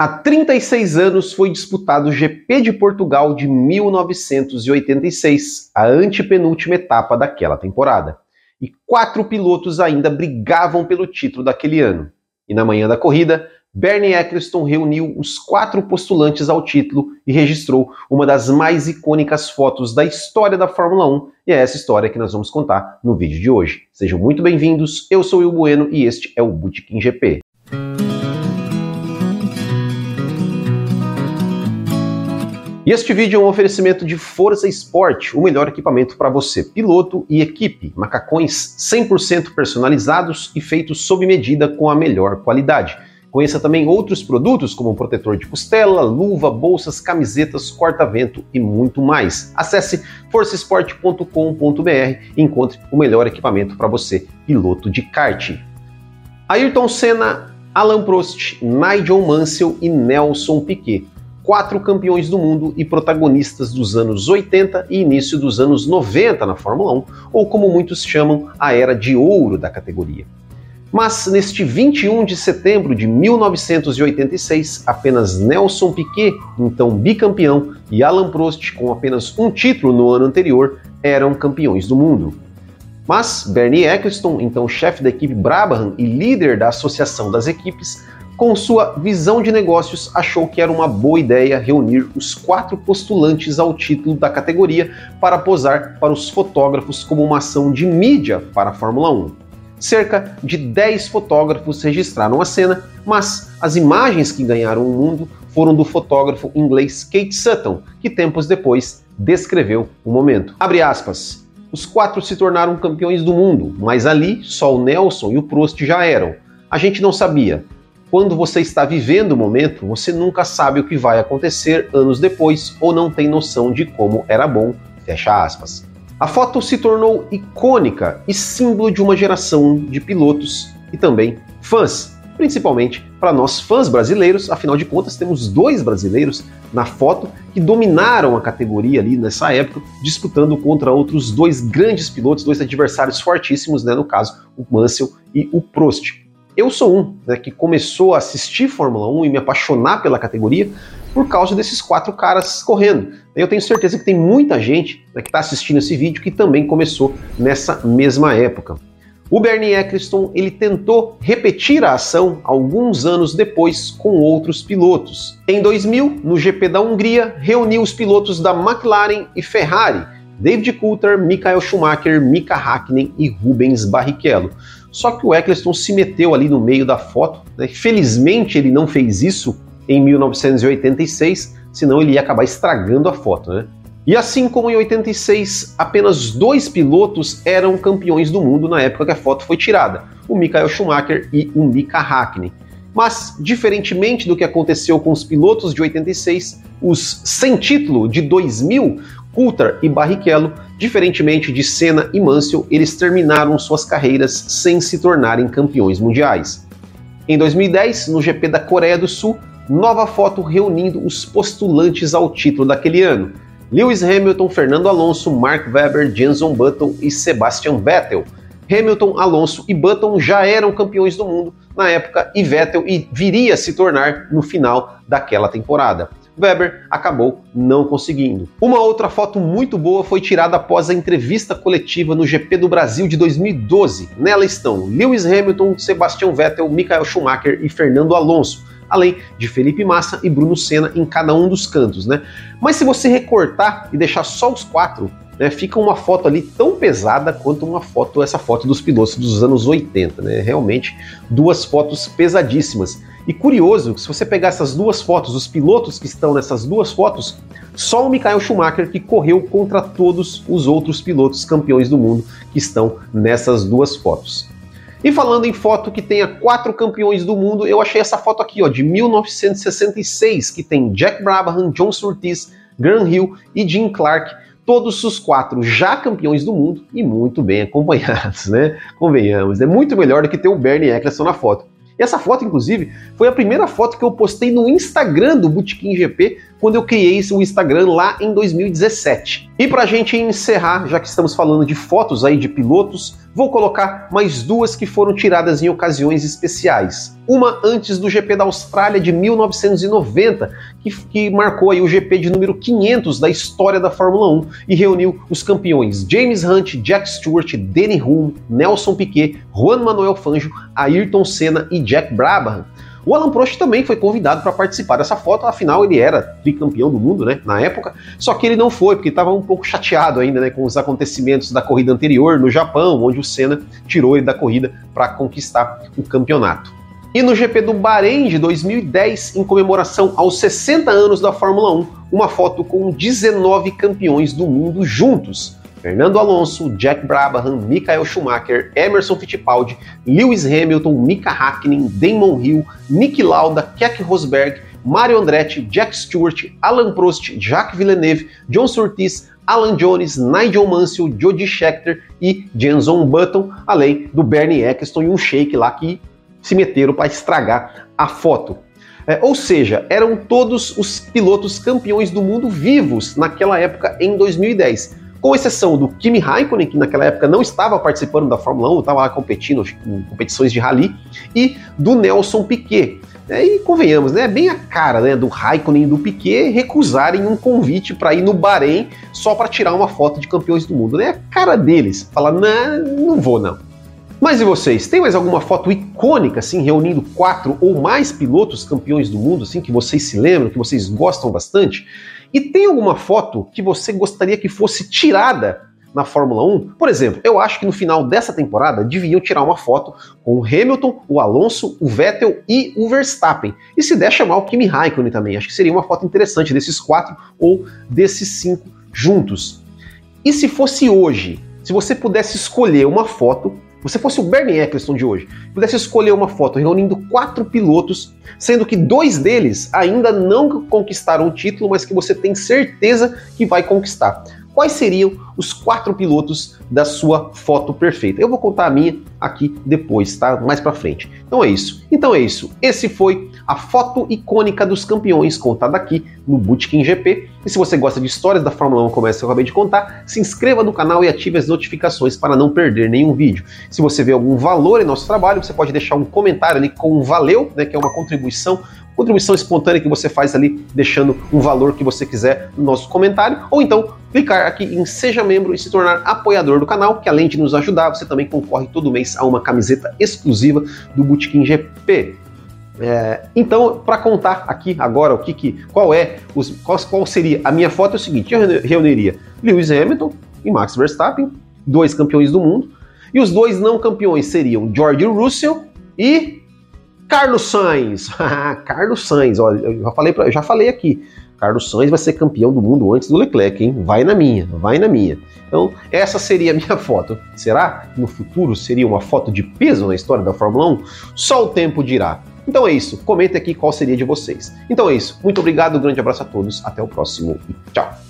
Há 36 anos foi disputado o GP de Portugal de 1986, a antepenúltima etapa daquela temporada. E quatro pilotos ainda brigavam pelo título daquele ano. E na manhã da corrida, Bernie Eccleston reuniu os quatro postulantes ao título e registrou uma das mais icônicas fotos da história da Fórmula 1, e é essa história que nós vamos contar no vídeo de hoje. Sejam muito bem-vindos, eu sou o Will Bueno e este é o Bootkin GP. E este vídeo é um oferecimento de Força Sport, o melhor equipamento para você, piloto e equipe. Macacões 100% personalizados e feitos sob medida com a melhor qualidade. Conheça também outros produtos como protetor de costela, luva, bolsas, camisetas, corta-vento e muito mais. Acesse forcesport.com.br e encontre o melhor equipamento para você, piloto de kart. Ayrton Senna, Alan Prost, Nigel Mansell e Nelson Piquet quatro campeões do mundo e protagonistas dos anos 80 e início dos anos 90 na Fórmula 1, ou como muitos chamam, a era de ouro da categoria. Mas neste 21 de setembro de 1986, apenas Nelson Piquet, então bicampeão, e Alan Prost, com apenas um título no ano anterior, eram campeões do mundo. Mas Bernie Eccleston, então chefe da equipe Brabham e líder da Associação das Equipes, com sua visão de negócios, achou que era uma boa ideia reunir os quatro postulantes ao título da categoria para posar para os fotógrafos como uma ação de mídia para a Fórmula 1. Cerca de 10 fotógrafos registraram a cena, mas as imagens que ganharam o mundo foram do fotógrafo inglês Kate Sutton, que tempos depois descreveu o momento. Abre aspas. Os quatro se tornaram campeões do mundo, mas ali só o Nelson e o Prost já eram. A gente não sabia. Quando você está vivendo o momento, você nunca sabe o que vai acontecer anos depois ou não tem noção de como era bom. Fecha aspas. A foto se tornou icônica e símbolo de uma geração de pilotos e também fãs, principalmente para nós fãs brasileiros, afinal de contas temos dois brasileiros na foto que dominaram a categoria ali nessa época, disputando contra outros dois grandes pilotos, dois adversários fortíssimos, né, no caso o Mansell e o Prost. Eu sou um né, que começou a assistir Fórmula 1 e me apaixonar pela categoria por causa desses quatro caras correndo. Eu tenho certeza que tem muita gente né, que está assistindo esse vídeo que também começou nessa mesma época. O Bernie Eccleston ele tentou repetir a ação alguns anos depois com outros pilotos. Em 2000, no GP da Hungria, reuniu os pilotos da McLaren e Ferrari, David Coulter, Michael Schumacher, Mika Hakkinen e Rubens Barrichello. Só que o Eccleston se meteu ali no meio da foto. Né? Felizmente ele não fez isso em 1986, senão ele ia acabar estragando a foto. Né? E assim como em 86, apenas dois pilotos eram campeões do mundo na época que a foto foi tirada: o Michael Schumacher e o Mika Hakkinen. Mas, diferentemente do que aconteceu com os pilotos de 86, os sem título de 2000 Coulter e Barrichello, diferentemente de Senna e Mansell, eles terminaram suas carreiras sem se tornarem campeões mundiais. Em 2010, no GP da Coreia do Sul, nova foto reunindo os postulantes ao título daquele ano. Lewis Hamilton, Fernando Alonso, Mark Webber, Jenson Button e Sebastian Vettel. Hamilton, Alonso e Button já eram campeões do mundo na época e Vettel viria a se tornar no final daquela temporada. Weber acabou não conseguindo. Uma outra foto muito boa foi tirada após a entrevista coletiva no GP do Brasil de 2012. Nela estão Lewis Hamilton, Sebastian Vettel, Michael Schumacher e Fernando Alonso além de Felipe Massa e Bruno Senna em cada um dos cantos, né? Mas se você recortar e deixar só os quatro, né, fica uma foto ali tão pesada quanto uma foto, essa foto dos pilotos dos anos 80, né? Realmente duas fotos pesadíssimas. E curioso, se você pegar essas duas fotos, os pilotos que estão nessas duas fotos, só o Michael Schumacher que correu contra todos os outros pilotos campeões do mundo que estão nessas duas fotos. E falando em foto que tenha quatro campeões do mundo, eu achei essa foto aqui, ó, de 1966, que tem Jack Brabham, John Surtees, Graham Hill e Jim Clark, todos os quatro já campeões do mundo e muito bem acompanhados, né? Convenhamos, é muito melhor do que ter o Bernie Eccleston na foto. Essa foto, inclusive, foi a primeira foto que eu postei no Instagram do Bootkin GP quando eu criei o Instagram lá em 2017. E para a gente encerrar, já que estamos falando de fotos aí de pilotos, vou colocar mais duas que foram tiradas em ocasiões especiais. Uma antes do GP da Austrália de 1990, que, que marcou aí o GP de número 500 da história da Fórmula 1 e reuniu os campeões James Hunt, Jack Stewart, Danny Hulme, Nelson Piquet, Juan Manuel Fangio, Ayrton Senna e Jack Brabham. O Alan Prost também foi convidado para participar dessa foto, afinal ele era tricampeão do mundo, né, na época, só que ele não foi, porque estava um pouco chateado ainda, né, com os acontecimentos da corrida anterior no Japão, onde o Senna tirou ele da corrida para conquistar o campeonato. E no GP do Bahrein de 2010, em comemoração aos 60 anos da Fórmula 1, uma foto com 19 campeões do mundo juntos. Fernando Alonso, Jack Brabham, Michael Schumacher, Emerson Fittipaldi, Lewis Hamilton, Mika Hakkinen, Damon Hill, Nick Lauda, Keck Rosberg, Mario Andretti, Jack Stewart, Alan Prost, Jacques Villeneuve, John Surtees, Alan Jones, Nigel Mansell, Jody Scheckter e Jenson Button, além do Bernie Eccleston e um shake lá que se meteram para estragar a foto. É, ou seja, eram todos os pilotos campeões do mundo vivos naquela época em 2010 com exceção do Kimi Raikkonen, que naquela época não estava participando da Fórmula 1, estava lá competindo em competições de rally, e do Nelson Piquet. É, e convenhamos, né, é bem a cara né, do Raikkonen e do Piquet recusarem um convite para ir no Bahrein só para tirar uma foto de campeões do mundo. Né? É a cara deles. Falar, não, não vou não. Mas e vocês? Tem mais alguma foto icônica, assim, reunindo quatro ou mais pilotos campeões do mundo, assim, que vocês se lembram, que vocês gostam bastante? E tem alguma foto que você gostaria que fosse tirada na Fórmula 1? Por exemplo, eu acho que no final dessa temporada deviam tirar uma foto com o Hamilton, o Alonso, o Vettel e o Verstappen. E se der, chamar o Kimi Raikkonen também. Acho que seria uma foto interessante desses quatro ou desses cinco juntos. E se fosse hoje, se você pudesse escolher uma foto você fosse o Bernie Eccleston de hoje, pudesse escolher uma foto reunindo quatro pilotos, sendo que dois deles ainda não conquistaram o título, mas que você tem certeza que vai conquistar. Quais seriam os quatro pilotos da sua foto perfeita? Eu vou contar a minha aqui depois, tá? Mais para frente. Então é isso. Então é isso. Esse foi a foto icônica dos campeões contada aqui no Bootkin GP. E se você gosta de histórias da Fórmula 1 como essa que eu acabei de contar, se inscreva no canal e ative as notificações para não perder nenhum vídeo. Se você vê algum valor em nosso trabalho, você pode deixar um comentário ali com um valeu, né, que é uma contribuição contribuição espontânea que você faz ali, deixando um valor que você quiser no nosso comentário, ou então clicar aqui em Seja Membro e se tornar apoiador do canal, que além de nos ajudar, você também concorre todo mês a uma camiseta exclusiva do Bootkin GP. É, então, para contar aqui agora o que, que qual é os, qual, qual, seria a minha foto é o seguinte: eu reuniria Lewis Hamilton e Max Verstappen, dois campeões do mundo, e os dois não campeões seriam George Russell e Carlos Sainz. Carlos Sainz, olha, eu já falei, pra, eu já falei aqui. Carlos Sainz vai ser campeão do mundo antes do Leclerc, hein? Vai na minha, vai na minha. Então, essa seria a minha foto. Será que no futuro seria uma foto de peso na história da Fórmula 1? Só o tempo dirá. Então é isso. Comenta aqui qual seria de vocês. Então é isso. Muito obrigado, um grande abraço a todos. Até o próximo e tchau.